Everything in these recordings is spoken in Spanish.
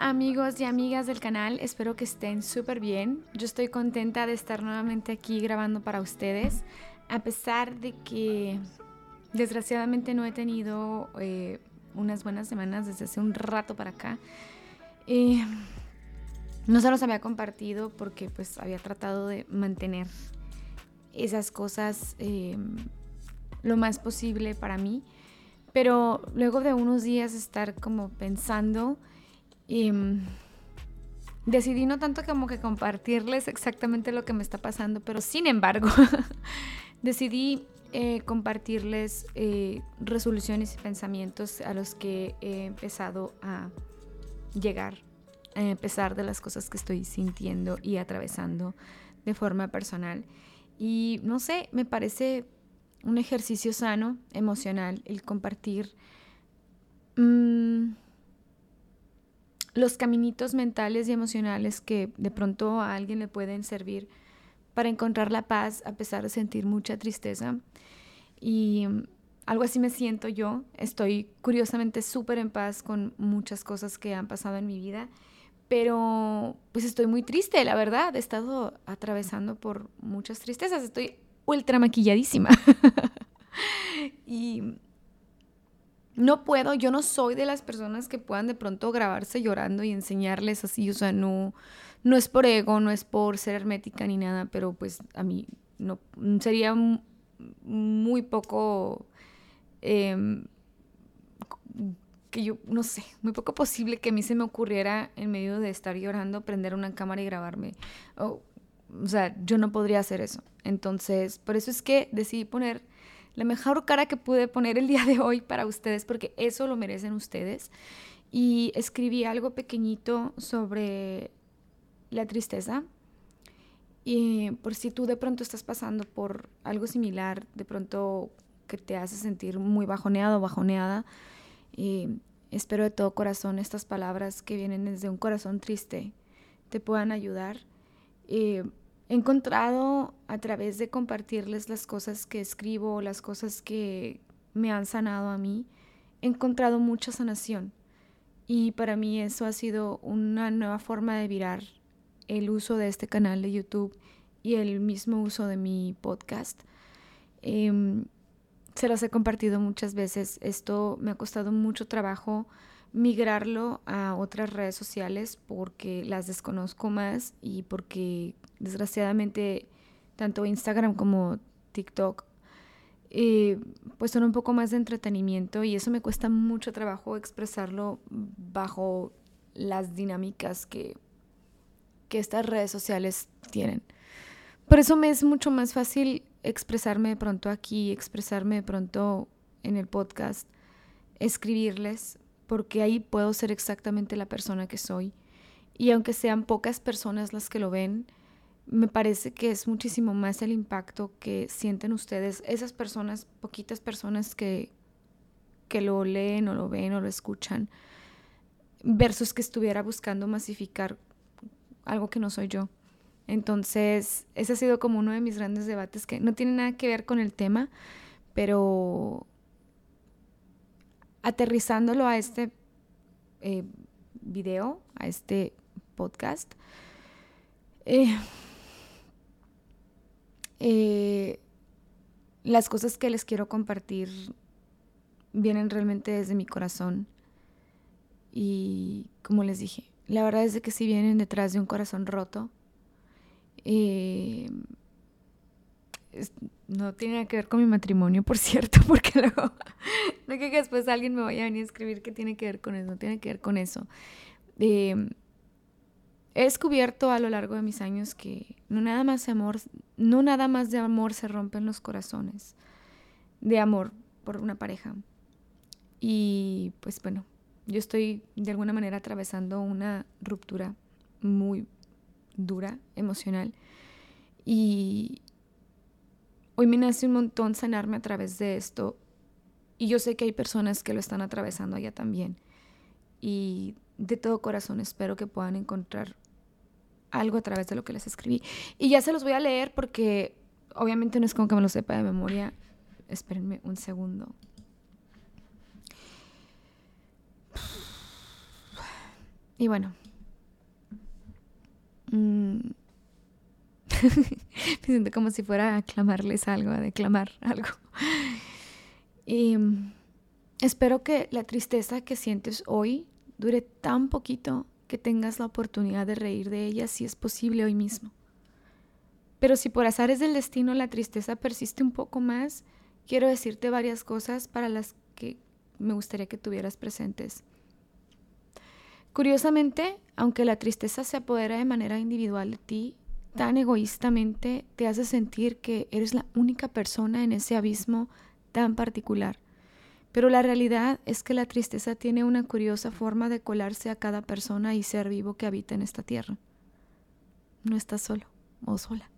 amigos y amigas del canal, espero que estén súper bien. Yo estoy contenta de estar nuevamente aquí grabando para ustedes, a pesar de que desgraciadamente no he tenido eh, unas buenas semanas desde hace un rato para acá. Eh, no se los había compartido porque pues había tratado de mantener esas cosas eh, lo más posible para mí. Pero luego de unos días estar como pensando, em, decidí no tanto como que compartirles exactamente lo que me está pasando, pero sin embargo, decidí eh, compartirles eh, resoluciones y pensamientos a los que he empezado a llegar, a pesar de las cosas que estoy sintiendo y atravesando de forma personal. Y no sé, me parece un ejercicio sano, emocional, el compartir mm, los caminitos mentales y emocionales que de pronto a alguien le pueden servir para encontrar la paz a pesar de sentir mucha tristeza. Y mm, algo así me siento yo. Estoy curiosamente súper en paz con muchas cosas que han pasado en mi vida, pero pues estoy muy triste, la verdad. He estado atravesando por muchas tristezas. Estoy ultra maquilladísima. y no puedo, yo no soy de las personas que puedan de pronto grabarse llorando y enseñarles así, o sea, no, no es por ego, no es por ser hermética ni nada, pero pues a mí no sería muy poco em, que yo, no sé, muy poco posible que a mí se me ocurriera en medio de estar llorando prender una cámara y grabarme. o sea, yo no podría hacer eso. Entonces, por eso es que decidí poner la mejor cara que pude poner el día de hoy para ustedes, porque eso lo merecen ustedes. Y escribí algo pequeñito sobre la tristeza. Y por si tú de pronto estás pasando por algo similar, de pronto que te hace sentir muy bajoneado o bajoneada, y espero de todo corazón estas palabras que vienen desde un corazón triste te puedan ayudar. Y He encontrado a través de compartirles las cosas que escribo, las cosas que me han sanado a mí, he encontrado mucha sanación. Y para mí eso ha sido una nueva forma de virar el uso de este canal de YouTube y el mismo uso de mi podcast. Em, se los he compartido muchas veces. Esto me ha costado mucho trabajo migrarlo a otras redes sociales porque las desconozco más y porque desgraciadamente tanto Instagram como TikTok eh, pues son un poco más de entretenimiento y eso me cuesta mucho trabajo expresarlo bajo las dinámicas que, que estas redes sociales tienen. Por eso me es mucho más fácil expresarme de pronto aquí, expresarme de pronto en el podcast, escribirles, porque ahí puedo ser exactamente la persona que soy. Y aunque sean pocas personas las que lo ven, me parece que es muchísimo más el impacto que sienten ustedes, esas personas, poquitas personas que, que lo leen o lo ven o lo escuchan, versus que estuviera buscando masificar algo que no soy yo. Entonces, ese ha sido como uno de mis grandes debates que no tiene nada que ver con el tema, pero aterrizándolo a este eh, video, a este podcast, eh, eh, las cosas que les quiero compartir vienen realmente desde mi corazón. Y como les dije, la verdad es de que si vienen detrás de un corazón roto, no tiene nada que ver con mi matrimonio, por cierto, porque luego, no que después alguien me vaya a venir a escribir que tiene que ver con eso, no tiene que ver con eso. Em, he descubierto a lo largo de mis años que no nada más de amor, no nada más de amor se rompen los corazones, de amor por una pareja. Y pues bueno, yo estoy de alguna manera atravesando una ruptura muy dura, emocional. Y, hoy me nace un montón sanarme a través de esto y yo sé que hay personas que lo están atravesando allá también. Y de todo corazón espero que puedan encontrar algo a través de lo que les escribí. Y ya se los voy a leer porque obviamente no es como que me lo sepa de memoria. Espérenme un segundo. y bueno. Mm, me siento como si fuera a aclamarles algo, a declamar algo. Y mm, espero que la tristeza que sientes hoy dure tan poquito que tengas la oportunidad de reír de ella si es posible hoy mismo. Pero si por azares del destino la tristeza persiste un poco más, quiero decirte varias cosas para las que me gustaría que tuvieras presentes. Curiosamente, aunque la tristeza se apodera de manera individual de ti, tan egoístamente te hace sentir que eres la única persona en ese abismo tan particular. Pero la realidad es que la tristeza tiene una curiosa forma de colarse a cada persona y ser vivo que habita en esta tierra. No estás solo o sola.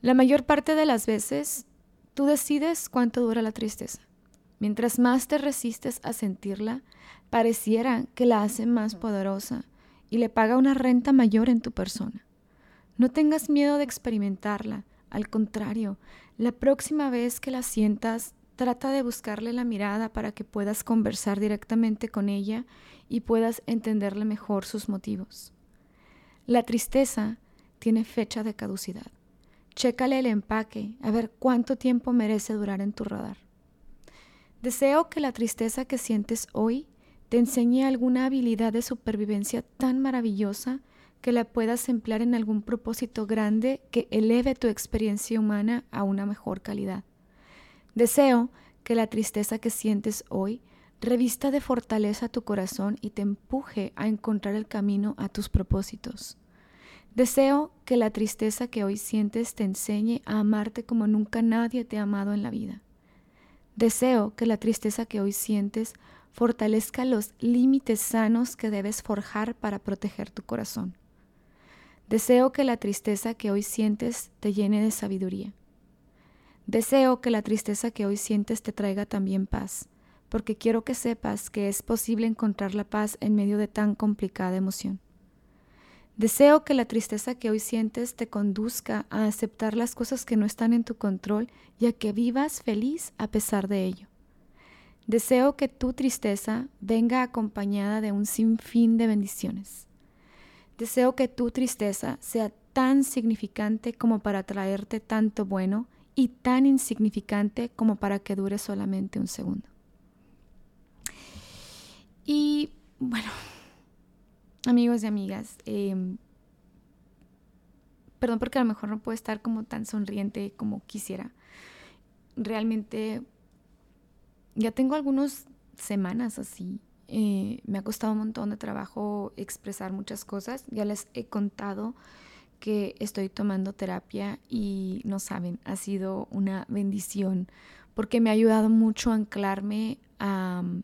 La mayor parte de las veces tú decides cuánto dura la tristeza. Mientras más te resistes a sentirla, pareciera que la hace más poderosa y le paga una renta mayor en tu persona. No tengas miedo de experimentarla, al contrario, la próxima vez que la sientas, trata de buscarle la mirada para que puedas conversar directamente con ella y puedas entenderle mejor sus motivos. La tristeza tiene fecha de caducidad. Chécale el empaque, a ver cuánto tiempo merece durar en tu radar. Deseo que la tristeza que sientes hoy te enseñe alguna habilidad de supervivencia tan maravillosa que la puedas emplear en algún propósito grande que eleve tu experiencia humana a una mejor calidad. Deseo que la tristeza que sientes hoy revista de fortaleza tu corazón y te empuje a encontrar el camino a tus propósitos. Deseo que la tristeza que hoy sientes te enseñe a amarte como nunca nadie te ha amado en la vida. Deseo que la tristeza que hoy sientes fortalezca los límites sanos que debes forjar para proteger tu corazón. Deseo que la tristeza que hoy sientes te llene de sabiduría. Deseo que la tristeza que hoy sientes te traiga también paz, porque quiero que sepas que es posible encontrar la paz en medio de tan complicada emoción. Deseo que la tristeza que hoy sientes te conduzca a aceptar las cosas que no están en tu control y a que vivas feliz a pesar de ello. Deseo que tu tristeza venga acompañada de un sinfín de bendiciones. Deseo que tu tristeza sea tan significante como para traerte tanto bueno y tan insignificante como para que dure solamente un segundo. Y bueno, amigos y amigas, em, perdón porque a lo mejor no puedo estar como tan sonriente como quisiera. Realmente ya tengo algunas semanas así. Eh, me ha costado un montón de trabajo expresar muchas cosas. Ya les he contado que estoy tomando terapia y no saben, ha sido una bendición porque me ha ayudado mucho a anclarme a um,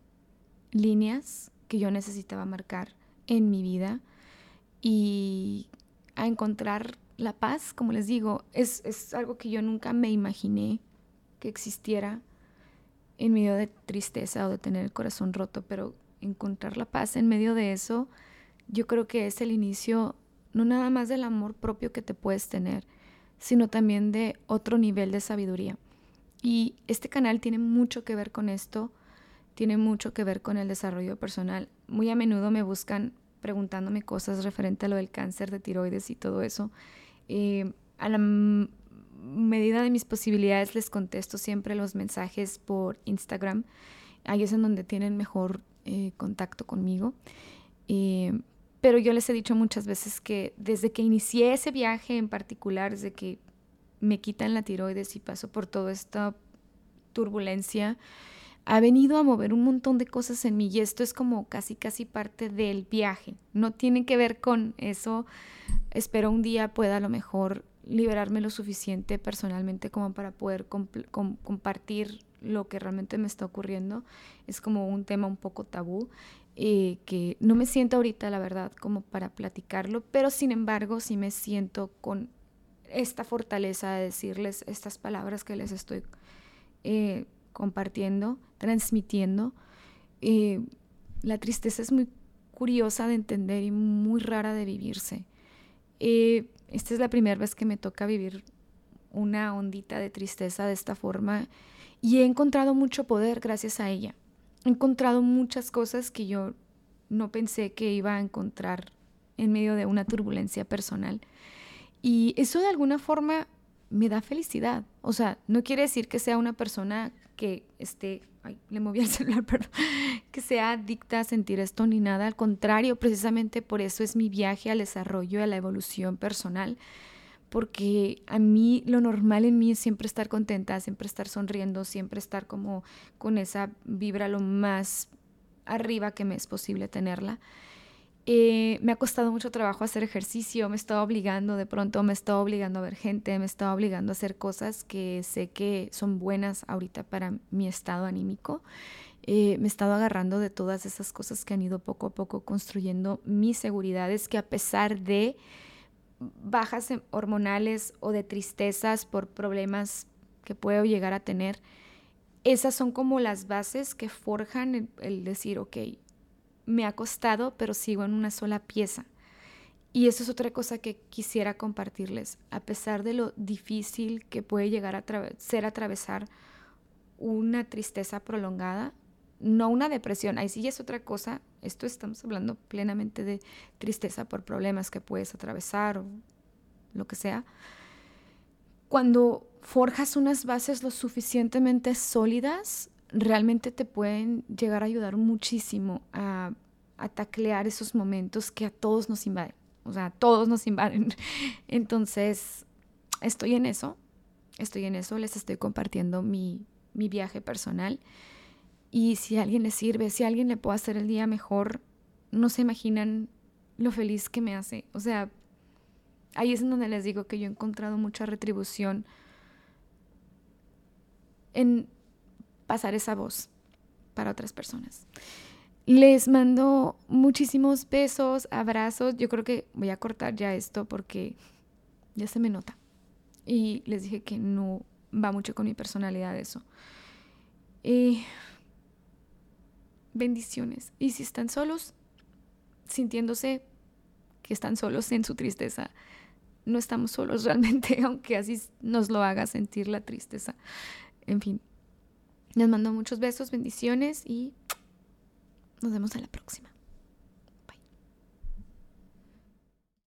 líneas que yo necesitaba marcar en mi vida y a encontrar la paz, como les digo, es, es algo que yo nunca me imaginé que existiera en medio de tristeza o de tener el corazón roto, pero encontrar la paz en medio de eso, yo creo que es el inicio no nada más del amor propio que te puedes tener, sino también de otro nivel de sabiduría. Y este canal tiene mucho que ver con esto, tiene mucho que ver con el desarrollo personal. Muy a menudo me buscan preguntándome cosas referente a lo del cáncer de tiroides y todo eso. Eh, a la medida de mis posibilidades les contesto siempre los mensajes por Instagram. Ahí es en donde tienen mejor eh, contacto conmigo. Eh, pero yo les he dicho muchas veces que desde que inicié ese viaje en particular, desde que me quitan la tiroides y paso por toda esta turbulencia, ha venido a mover un montón de cosas en mí y esto es como casi casi parte del viaje. No tiene que ver con eso. Espero un día pueda a lo mejor liberarme lo suficiente personalmente como para poder compartir lo que realmente me está ocurriendo. Es como un tema un poco tabú eh, que no me siento ahorita, la verdad, como para platicarlo, pero sin embargo sí me siento con esta fortaleza de decirles estas palabras que les estoy eh, compartiendo, transmitiendo. Eh, la tristeza es muy curiosa de entender y muy rara de vivirse. Esta es la primera vez que me toca vivir una ondita de tristeza de esta forma y he encontrado mucho poder gracias a ella he encontrado muchas cosas que yo no pensé que iba a encontrar en medio de una turbulencia personal. Y eso de alguna forma me da felicidad. O sea, no quiere decir que sea una persona que esté, ay, le moví el celular, perdón, que sea adicta a sentir esto ni nada. Al contrario, precisamente por eso es mi viaje al desarrollo, a la evolución personal. Porque a mí lo normal en mí es siempre estar contenta, siempre estar sonriendo, siempre estar como con esa vibra lo más arriba que me es posible tenerla. Eh, me ha costado mucho trabajo hacer ejercicio, me estaba obligando de pronto, me estaba obligando a ver gente, me estaba obligando a hacer cosas que sé que son buenas ahorita para mi estado anímico. Eh, me he estado agarrando de todas esas cosas que han ido poco a poco construyendo mis seguridades, que a pesar de bajas hormonales o de tristezas por problemas que puedo llegar a tener, esas son como las bases que forjan el, el decir, ok, me ha costado, pero sigo en una sola pieza. Y eso es otra cosa que quisiera compartirles. A pesar de lo difícil que puede llegar a ser atravesar una tristeza prolongada, no una depresión, ahí sí es otra cosa. Esto estamos hablando plenamente de tristeza por problemas que puedes atravesar o lo que sea. Cuando forjas unas bases lo suficientemente sólidas, realmente te pueden llegar a ayudar muchísimo a, taclear esos momentos que a todos nos invaden. O sea, a todos nos invaden. Entonces, estoy en eso. Estoy en eso. Les estoy compartiendo mi, mi viaje personal. Y si a alguien le sirve, si a alguien le puedo hacer el día mejor, no se imaginan lo feliz que me hace. O sea, ahí es en donde les digo que yo he encontrado mucha retribución en pasar esa voz para otras personas. Les mando muchísimos besos, abrazos. Yo creo que voy a cortar ya esto porque ya se me nota. Y les dije que no va mucho con mi personalidad eso. Eh, bendiciones. Y si están solos, sintiéndose que están solos en su tristeza, no estamos solos realmente, aunque así nos lo haga sentir la tristeza. En fin, les mando muchos besos, bendiciones y nos vemos a la próxima.